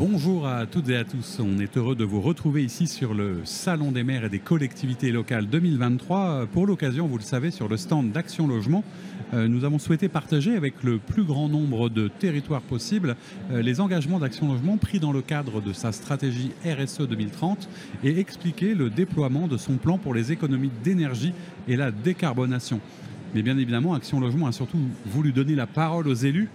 Bonjour à toutes et à tous. On est heureux de vous retrouver ici sur le Salon des maires et des collectivités locales 2023. Pour l'occasion, vous le savez, sur le stand d'Action Logement, euh, nous avons souhaité partager avec le plus grand nombre de territoires possibles euh, les engagements d'Action Logement pris dans le cadre de sa stratégie RSE 2030 et expliquer le déploiement de son plan pour les économies d'énergie et la décarbonation. Mais bien évidemment, Action Logement a surtout voulu donner la parole aux élus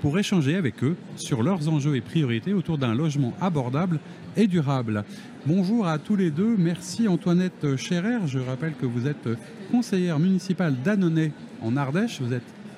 pour échanger avec eux sur leurs enjeux et priorités autour d'un logement abordable et durable. Bonjour à tous les deux. Merci Antoinette Scherer. Je rappelle que vous êtes conseillère municipale d'Annonay en Ardèche. Vous,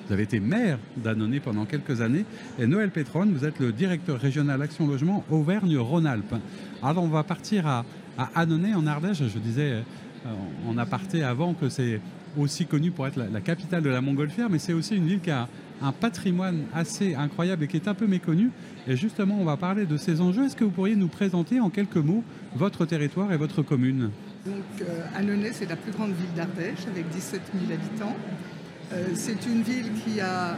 avez été maire d'Annonay pendant quelques années. Et Noël Pétron, vous êtes le directeur régional Action Logement Auvergne-Rhône-Alpes. Alors on va partir à, à Annonay en Ardèche. Je disais euh, en aparté avant que c'est aussi connu pour être la, la capitale de la montgolfière, mais c'est aussi une ville qui a un patrimoine assez incroyable et qui est un peu méconnu. Et justement, on va parler de ces enjeux. Est-ce que vous pourriez nous présenter en quelques mots votre territoire et votre commune? Donc, euh, Annonay, c'est la plus grande ville d'Ardèche avec 17 000 habitants. Euh, c'est une ville qui a, euh,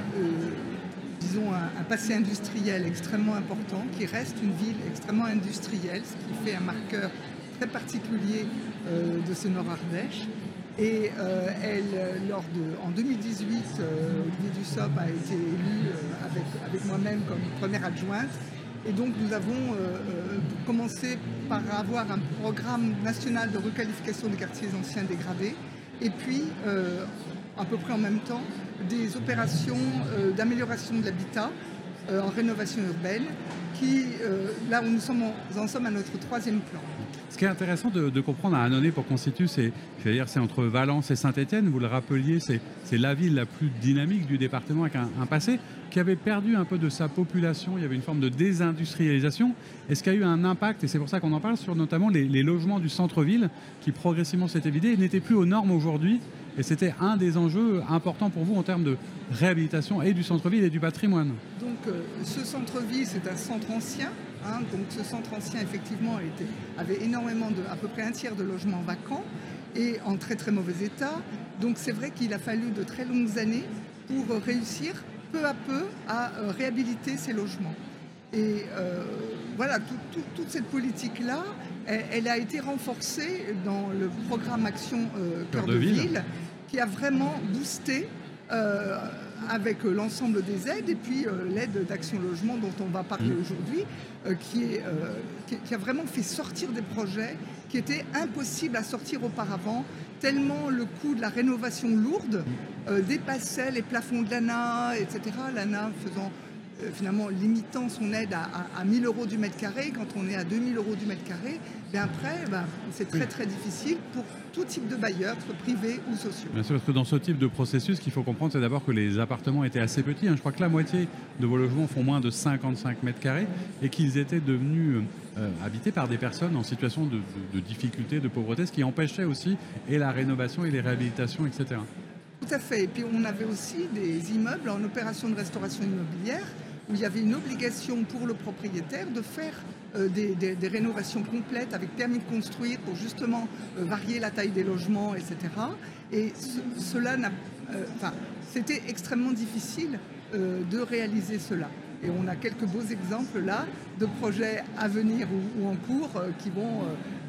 disons, un, passé industriel extrêmement important, qui reste une ville extrêmement industrielle, ce qui fait un marqueur très particulier de ce Nord Ardèche. Et euh, elle, lors de, en 2018, euh, Olivier Dussopt a été élu euh, avec, avec moi-même comme première adjointe. Et donc nous avons euh, commencé par avoir un programme national de requalification des quartiers anciens dégradés. Et puis, euh, à peu près en même temps, des opérations euh, d'amélioration de l'habitat en rénovation urbaine, qui, là où nous sommes en, en sommes à notre troisième plan. Ce qui est intéressant de, comprendre à Annonay pour constituer, c'est c'est entre Valence et Saint-Étienne. Vous le rappeliez, c'est la ville la plus dynamique du département avec un, un, passé qui avait perdu un peu de sa population. Il y avait une forme de désindustrialisation. Est-ce qu'il y a eu un impact, et c'est pour ça qu'on en parle, sur notamment les, les logements du centre-ville qui progressivement s'étaient vidés et n'étaient plus aux normes aujourd'hui et c'était un des enjeux importants pour vous en termes de réhabilitation et du centre-ville et du patrimoine. Donc euh, ce centre-ville, c'est un centre ancien. Hein, donc ce centre ancien, effectivement, était, avait énormément de, à peu près un tiers de logements vacants et en très très mauvais état. Donc c'est vrai qu'il a fallu de très longues années pour réussir peu à peu à euh, réhabiliter ces logements. Et euh, voilà, tout, tout, toute cette politique-là, elle, elle, a été renforcée dans le programme Action euh, Cœur de, de ville, ville, qui a vraiment boosté euh, avec l'ensemble des aides et puis euh, l'aide d'Action Logement dont on va parler mmh. aujourd'hui, euh, qui, est, qui, qui a vraiment fait sortir des projets qui étaient impossibles à sortir auparavant, tellement le coût de la rénovation lourde euh, dépassait les plafonds de l'ANA, etc. L'ANA faisant euh, finalement limitant son aide à, à, à 1000 euros du mètre carré, quand on est à 2000 euros du mètre carré, bien après, ben, c'est très très difficile pour tout type de bailleurs, privés ou sociaux. Bien sûr, parce que dans ce type de processus, ce qu'il faut comprendre, c'est d'abord que les appartements étaient assez petits. Hein. Je crois que la moitié de vos logements font moins de 55 mètres carrés et qu'ils étaient devenus euh, habités par des personnes en situation de, de, de difficulté, de pauvreté, ce qui empêchait aussi et la rénovation et les réhabilitations, etc. Tout à fait. Et puis on avait aussi des immeubles en opération de restauration immobilière il y avait une obligation pour le propriétaire de faire euh, des, rénovations complètes avec permis de construire pour justement euh, varier la taille des logements, etc. Et ce, cela n'a, euh, enfin, c'était extrêmement difficile de réaliser cela. Et on a quelques beaux exemples là de projets à venir ou, en cours qui vont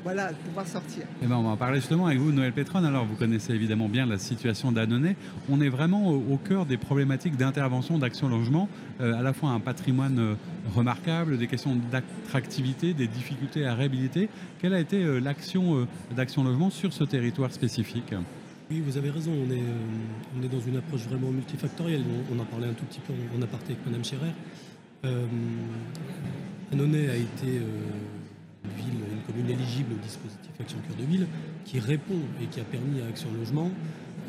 voilà, pouvoir sortir. Et ben on va en parler justement avec vous, Noël Pétron. Alors, vous connaissez évidemment bien la situation d'Annonay. On est vraiment au, au cœur des problématiques d'intervention d'Action Logement, euh, à la fois un patrimoine euh, remarquable, des questions d'attractivité, des difficultés à réhabiliter. Quelle a été euh, l'action euh, d'Action Logement sur ce territoire spécifique? Oui, vous avez raison, on est, euh, on est dans une approche vraiment multifactorielle. On, on en parlait un tout petit peu en, en aparté avec Mme Scherer. Euh, Annonay a été euh, une ville, une commune éligible au dispositif Action Cœur de Ville, qui répond et qui a permis à Action Logement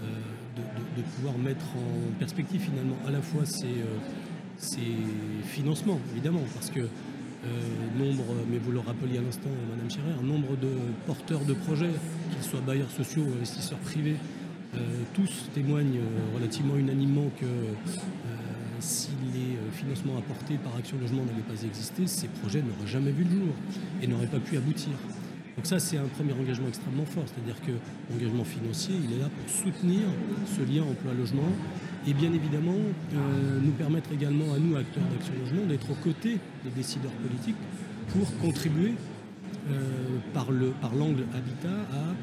euh, de, pouvoir mettre en perspective finalement à la fois ses, euh, financements, évidemment, parce que euh, nombre, mais vous le rappeliez à l'instant, Madame Scherer, nombre de porteurs de projets, qu'ils soient bailleurs sociaux ou investisseurs privés, tous témoignent relativement unanimement que euh, financements apportés par Action Logement n'avaient pas existé, ces projets n'auraient jamais vu le jour et n'auraient pas pu aboutir. Donc ça, c'est un premier engagement extrêmement fort, c'est-à-dire que l'engagement financier, il est là pour soutenir ce lien emploi-logement et bien évidemment euh, nous permettre également à nous, acteurs d'Action Logement, d'être aux côtés des décideurs politiques pour contribuer euh, par l'angle habitat à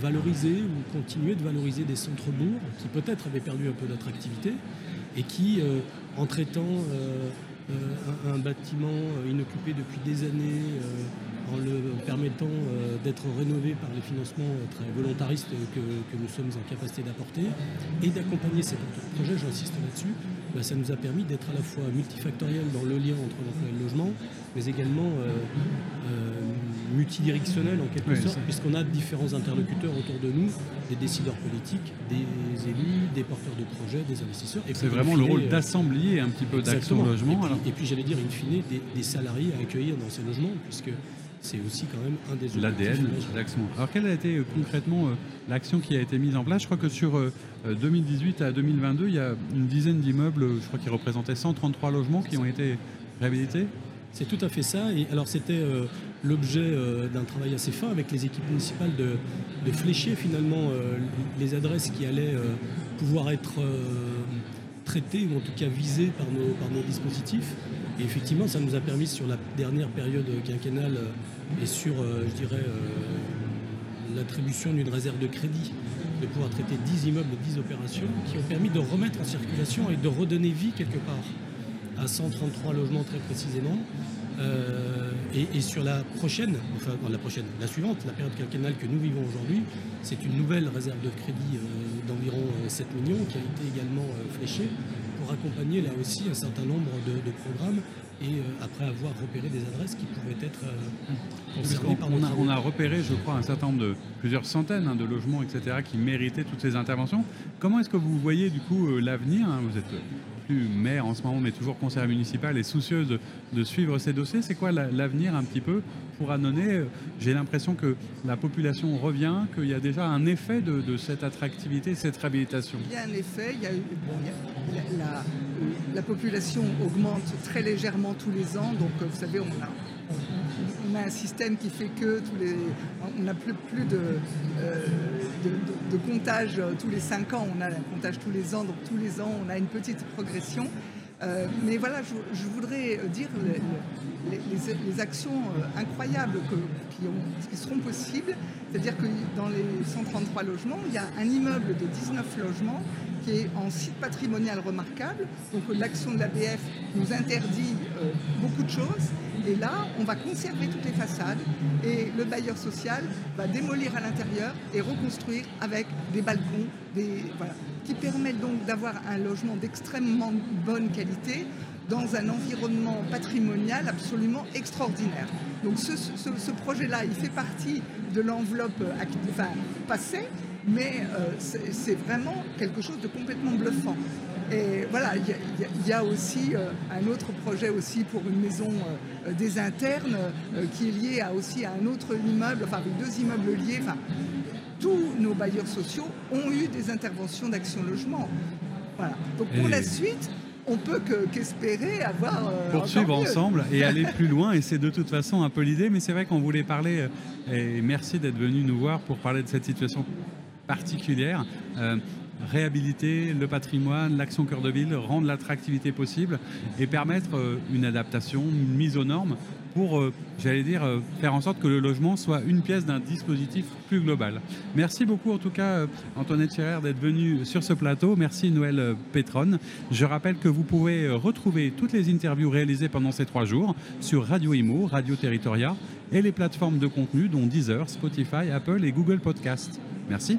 valoriser ou continuer de valoriser des centres-bourgs qui peut-être avaient perdu un peu d'attractivité et qui, en traitant un, bâtiment inoccupé depuis des années, en le permettant d'être rénové par les financements très volontaristes que, nous sommes en capacité d'apporter et d'accompagner ces projets, j'insiste là-dessus, bah, ça nous a permis d'être à la fois multifactoriel dans le lien entre l'emploi et le logement, mais également multidirectionnel en quelque sorte, puisqu'on a différents interlocuteurs autour de nous, des décideurs politiques, des élus, des porteurs de projets, des investisseurs. C'est vraiment le rôle euh, d'assemblier un petit peu d'action logement. Et puis, j'allais dire, in fine, des, salariés à accueillir dans ces logements, puisque c'est aussi quand même un des L'ADN de l'action. Alors quelle a été euh, concrètement euh, l'action qui a été mise en place? Je crois que sur 2018 à 2022, il y a une dizaine d'immeubles, je crois qui représentaient 133 logements qui ont été réhabilités. C'est tout à fait ça. Et alors c'était l'objet euh, d'un travail assez fin avec les équipes municipales de, flécher finalement euh, les adresses qui allaient euh, pouvoir être traitées ou en tout cas visées par nos, par nos dispositifs. Et effectivement, ça nous a permis sur la dernière période quinquennale et sur, je dirais, l'attribution d'une réserve de crédit de pouvoir traiter 10 immeubles, 10 opérations qui ont permis de remettre en circulation et de redonner vie quelque part à 133 logements très précisément. Et, sur la prochaine, enfin la prochaine, la suivante, la période quinquennale que nous vivons aujourd'hui, c'est une nouvelle réserve de crédit euh, d'environ 7 euh, millions qui a été également euh, fléchée pour accompagner là aussi un certain nombre de, programmes et après avoir repéré des adresses qui pouvaient être concernées par on a, on a repéré, je crois, un certain nombre de plusieurs centaines hein, de logements, etc., qui méritaient toutes ces interventions. Comment est-ce que vous voyez du coup l'avenir hein, Vous êtes maire en ce moment, mais toujours conseillère municipale et soucieuse de, suivre ces dossiers. C'est quoi l'avenir un petit peu pour Annonay? J'ai l'impression que la population revient, qu'il y a déjà un effet de, cette attractivité, cette réhabilitation. Il y a un effet, il y a, la, la, population augmente très légèrement tous les ans, donc vous savez, on a on a un système qui fait que tous les, on n'a plus, plus de, euh, de, comptage tous les 5 ans, on a un comptage tous les ans, donc tous les ans on a une petite progression. Euh, mais voilà, je, voudrais dire les, actions euh, incroyables qui, seront possibles. C'est-à-dire que dans les 133 logements, il y a un immeuble de 19 logements qui est en site patrimonial remarquable. Donc l'action de l'ABF nous interdit beaucoup de choses. Et là, on va conserver toutes les façades et le bailleur social va démolir à l'intérieur et reconstruire avec des balcons, qui permettent donc d'avoir un logement d'extrêmement bonne qualité dans un environnement patrimonial absolument extraordinaire. Donc ce, projet-là, il fait partie de l'enveloppe passée, mais euh, c'est vraiment quelque chose de complètement bluffant. Et voilà, il y, a aussi euh, un autre projet aussi pour une maison euh, des internes euh, qui est lié à, aussi à un autre immeuble, enfin avec deux immeubles liés. Enfin, tous nos bailleurs sociaux ont eu des interventions d'action logement. Voilà. Donc pour la suite, on peut qu'espérer avoir. Poursuivre ensemble et aller plus loin, et c'est de toute façon un peu l'idée, mais c'est vrai qu'on voulait parler, et merci d'être venu nous voir pour parler de cette situation particulière réhabiliter le patrimoine, l'action cœur de ville, rendre l'attractivité possible et permettre euh, une adaptation, une mise aux normes pour, euh, j'allais dire, euh, faire en sorte que le logement soit une pièce d'un dispositif plus global. Merci beaucoup en tout cas Antoinette Scherer d'être venue sur ce plateau. Merci Noël Pétronne. Je rappelle que vous pouvez retrouver toutes les interviews réalisées pendant ces trois jours sur Radio Imo, Radio Territoria et les plateformes de contenu dont Deezer, Spotify, Apple et Google Podcast. Merci